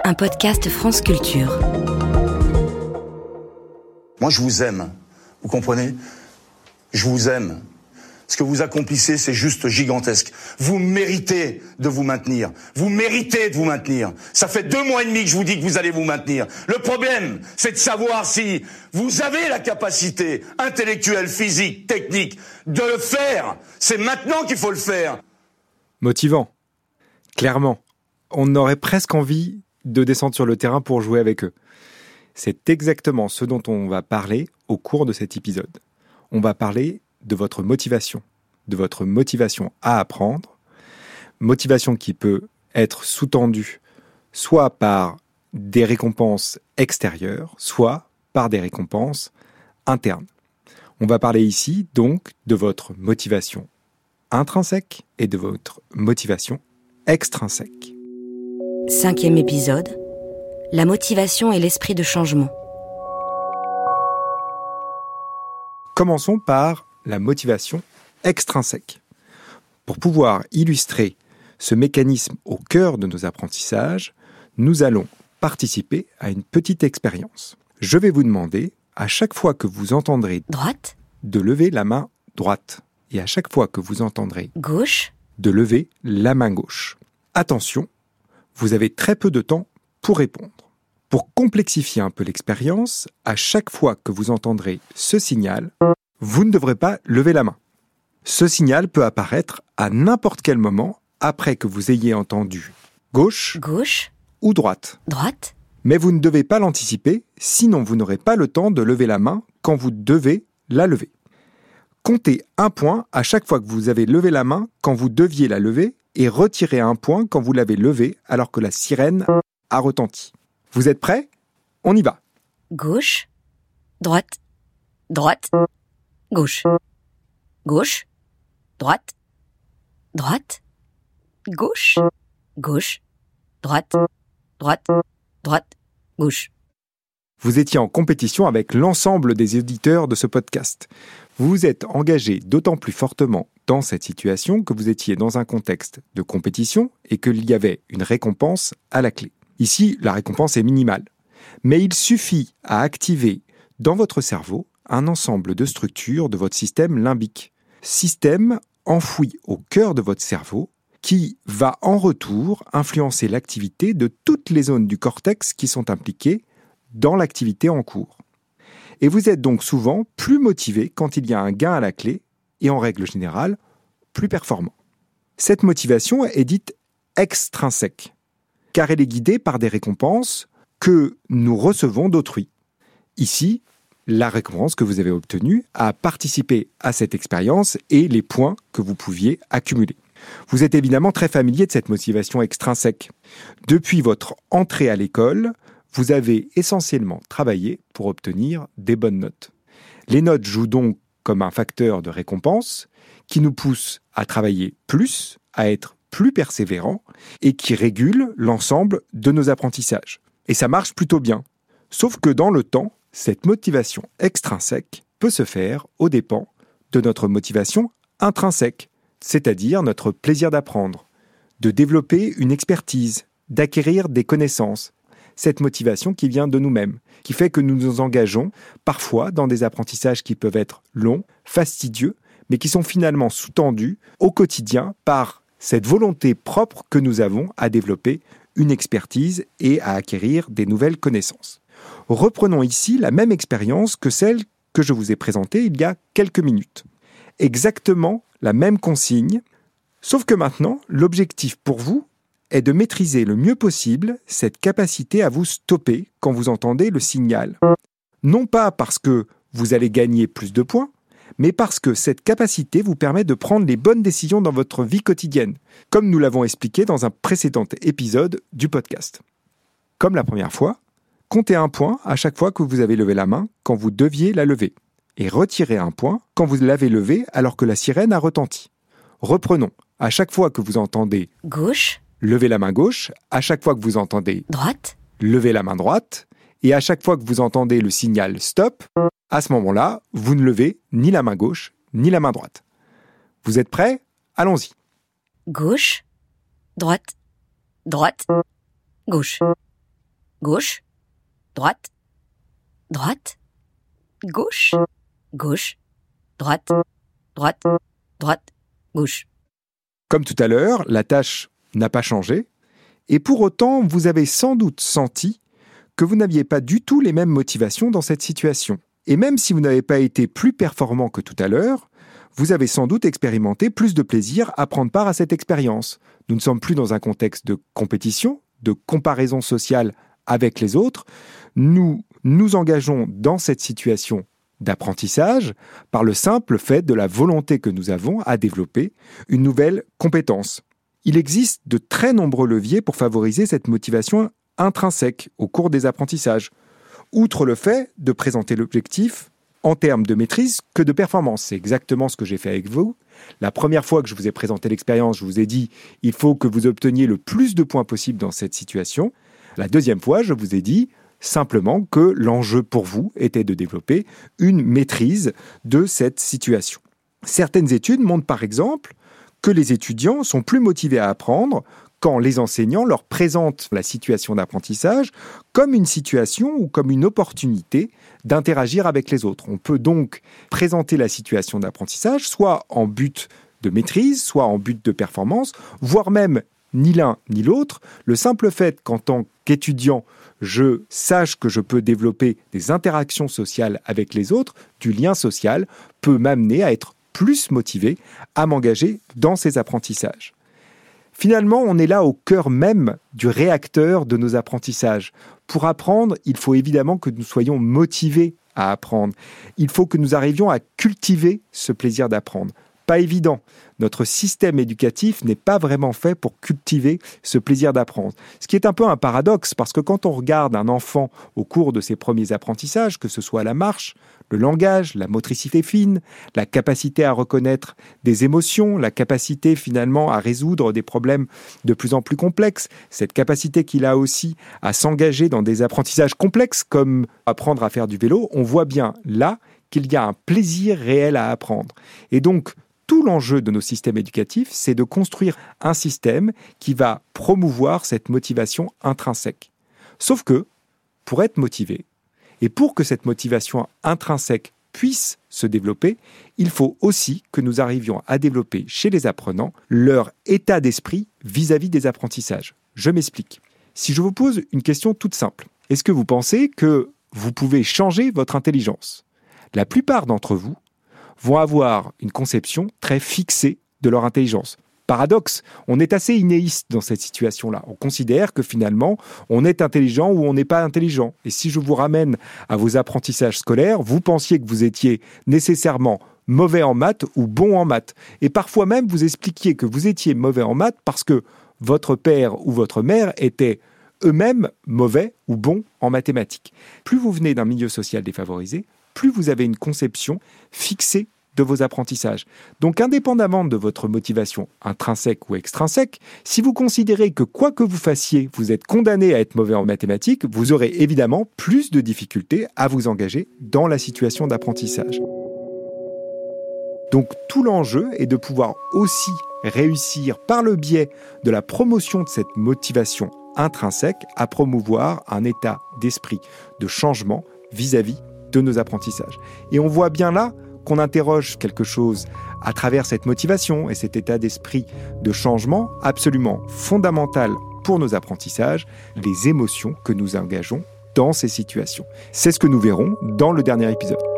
Un podcast France Culture. Moi, je vous aime. Vous comprenez? Je vous aime. Ce que vous accomplissez, c'est juste gigantesque. Vous méritez de vous maintenir. Vous méritez de vous maintenir. Ça fait deux mois et demi que je vous dis que vous allez vous maintenir. Le problème, c'est de savoir si vous avez la capacité intellectuelle, physique, technique de le faire. C'est maintenant qu'il faut le faire. Motivant. Clairement. On aurait presque envie de descendre sur le terrain pour jouer avec eux. C'est exactement ce dont on va parler au cours de cet épisode. On va parler de votre motivation, de votre motivation à apprendre, motivation qui peut être sous-tendue soit par des récompenses extérieures, soit par des récompenses internes. On va parler ici donc de votre motivation intrinsèque et de votre motivation extrinsèque. Cinquième épisode. La motivation et l'esprit de changement. Commençons par la motivation extrinsèque. Pour pouvoir illustrer ce mécanisme au cœur de nos apprentissages, nous allons participer à une petite expérience. Je vais vous demander, à chaque fois que vous entendrez droite, de lever la main droite, et à chaque fois que vous entendrez gauche, de lever la main gauche. Attention, vous avez très peu de temps pour répondre. Pour complexifier un peu l'expérience, à chaque fois que vous entendrez ce signal, vous ne devrez pas lever la main. Ce signal peut apparaître à n'importe quel moment après que vous ayez entendu gauche, gauche ou droite. Droite. Mais vous ne devez pas l'anticiper, sinon vous n'aurez pas le temps de lever la main quand vous devez la lever. Comptez un point à chaque fois que vous avez levé la main quand vous deviez la lever et retirez un point quand vous l'avez levée alors que la sirène a retenti. Vous êtes prêts? On y va. Gauche, droite, droite, gauche, gauche, droite, droite, gauche, gauche, droite, droite, droite, gauche. Vous étiez en compétition avec l'ensemble des éditeurs de ce podcast. Vous vous êtes engagé d'autant plus fortement dans cette situation que vous étiez dans un contexte de compétition et qu'il y avait une récompense à la clé. Ici, la récompense est minimale. Mais il suffit à activer dans votre cerveau un ensemble de structures de votre système limbique. Système enfoui au cœur de votre cerveau qui va en retour influencer l'activité de toutes les zones du cortex qui sont impliquées dans l'activité en cours. Et vous êtes donc souvent plus motivé quand il y a un gain à la clé et en règle générale plus performant. Cette motivation est dite extrinsèque, car elle est guidée par des récompenses que nous recevons d'autrui. Ici, la récompense que vous avez obtenue a participé à cette expérience et les points que vous pouviez accumuler. Vous êtes évidemment très familier de cette motivation extrinsèque. Depuis votre entrée à l'école, vous avez essentiellement travaillé pour obtenir des bonnes notes. Les notes jouent donc comme un facteur de récompense qui nous pousse à travailler plus, à être plus persévérant et qui régule l'ensemble de nos apprentissages. Et ça marche plutôt bien. Sauf que dans le temps, cette motivation extrinsèque peut se faire aux dépens de notre motivation intrinsèque, c'est-à-dire notre plaisir d'apprendre, de développer une expertise, d'acquérir des connaissances, cette motivation qui vient de nous-mêmes, qui fait que nous nous engageons parfois dans des apprentissages qui peuvent être longs, fastidieux, mais qui sont finalement sous-tendus au quotidien par cette volonté propre que nous avons à développer une expertise et à acquérir des nouvelles connaissances. Reprenons ici la même expérience que celle que je vous ai présentée il y a quelques minutes. Exactement la même consigne, sauf que maintenant, l'objectif pour vous est de maîtriser le mieux possible cette capacité à vous stopper quand vous entendez le signal. Non pas parce que vous allez gagner plus de points, mais parce que cette capacité vous permet de prendre les bonnes décisions dans votre vie quotidienne, comme nous l'avons expliqué dans un précédent épisode du podcast. Comme la première fois, comptez un point à chaque fois que vous avez levé la main quand vous deviez la lever, et retirez un point quand vous l'avez levé alors que la sirène a retenti. Reprenons. À chaque fois que vous entendez gauche, levez la main gauche. À chaque fois que vous entendez droite, levez la main droite. Et à chaque fois que vous entendez le signal stop, à ce moment-là, vous ne levez ni la main gauche ni la main droite. Vous êtes prêts? Allons-y. Gauche, droite, droite, gauche, gauche, droite, droite, gauche, gauche, droite, droite, droite, gauche. Comme tout à l'heure, la tâche n'a pas changé, et pour autant, vous avez sans doute senti que vous n'aviez pas du tout les mêmes motivations dans cette situation. Et même si vous n'avez pas été plus performant que tout à l'heure, vous avez sans doute expérimenté plus de plaisir à prendre part à cette expérience. Nous ne sommes plus dans un contexte de compétition, de comparaison sociale avec les autres. Nous nous engageons dans cette situation d'apprentissage par le simple fait de la volonté que nous avons à développer une nouvelle compétence. Il existe de très nombreux leviers pour favoriser cette motivation intrinsèque au cours des apprentissages, outre le fait de présenter l'objectif en termes de maîtrise que de performance. C'est exactement ce que j'ai fait avec vous. La première fois que je vous ai présenté l'expérience, je vous ai dit il faut que vous obteniez le plus de points possible dans cette situation. La deuxième fois, je vous ai dit simplement que l'enjeu pour vous était de développer une maîtrise de cette situation. Certaines études montrent par exemple que les étudiants sont plus motivés à apprendre quand les enseignants leur présentent la situation d'apprentissage comme une situation ou comme une opportunité d'interagir avec les autres. On peut donc présenter la situation d'apprentissage soit en but de maîtrise, soit en but de performance, voire même ni l'un ni l'autre. Le simple fait qu'en tant qu'étudiant, je sache que je peux développer des interactions sociales avec les autres, du lien social, peut m'amener à être plus motivé à m'engager dans ces apprentissages. Finalement, on est là au cœur même du réacteur de nos apprentissages. Pour apprendre, il faut évidemment que nous soyons motivés à apprendre. Il faut que nous arrivions à cultiver ce plaisir d'apprendre pas évident. Notre système éducatif n'est pas vraiment fait pour cultiver ce plaisir d'apprendre. Ce qui est un peu un paradoxe, parce que quand on regarde un enfant au cours de ses premiers apprentissages, que ce soit la marche, le langage, la motricité fine, la capacité à reconnaître des émotions, la capacité finalement à résoudre des problèmes de plus en plus complexes, cette capacité qu'il a aussi à s'engager dans des apprentissages complexes comme apprendre à faire du vélo, on voit bien là qu'il y a un plaisir réel à apprendre. Et donc, tout l'enjeu de nos systèmes éducatifs, c'est de construire un système qui va promouvoir cette motivation intrinsèque. Sauf que, pour être motivé, et pour que cette motivation intrinsèque puisse se développer, il faut aussi que nous arrivions à développer chez les apprenants leur état d'esprit vis-à-vis des apprentissages. Je m'explique. Si je vous pose une question toute simple, est-ce que vous pensez que vous pouvez changer votre intelligence? La plupart d'entre vous vont avoir une conception très fixée de leur intelligence. Paradoxe, on est assez inéiste dans cette situation-là. On considère que finalement, on est intelligent ou on n'est pas intelligent. Et si je vous ramène à vos apprentissages scolaires, vous pensiez que vous étiez nécessairement mauvais en maths ou bon en maths. Et parfois même, vous expliquiez que vous étiez mauvais en maths parce que votre père ou votre mère était eux-mêmes mauvais ou bons en mathématiques. Plus vous venez d'un milieu social défavorisé, plus vous avez une conception fixée de vos apprentissages. Donc indépendamment de votre motivation intrinsèque ou extrinsèque, si vous considérez que quoi que vous fassiez, vous êtes condamné à être mauvais en mathématiques, vous aurez évidemment plus de difficultés à vous engager dans la situation d'apprentissage. Donc tout l'enjeu est de pouvoir aussi réussir par le biais de la promotion de cette motivation intrinsèque à promouvoir un état d'esprit de changement vis-à-vis de nos apprentissages. Et on voit bien là qu'on interroge quelque chose à travers cette motivation et cet état d'esprit de changement absolument fondamental pour nos apprentissages, les émotions que nous engageons dans ces situations. C'est ce que nous verrons dans le dernier épisode.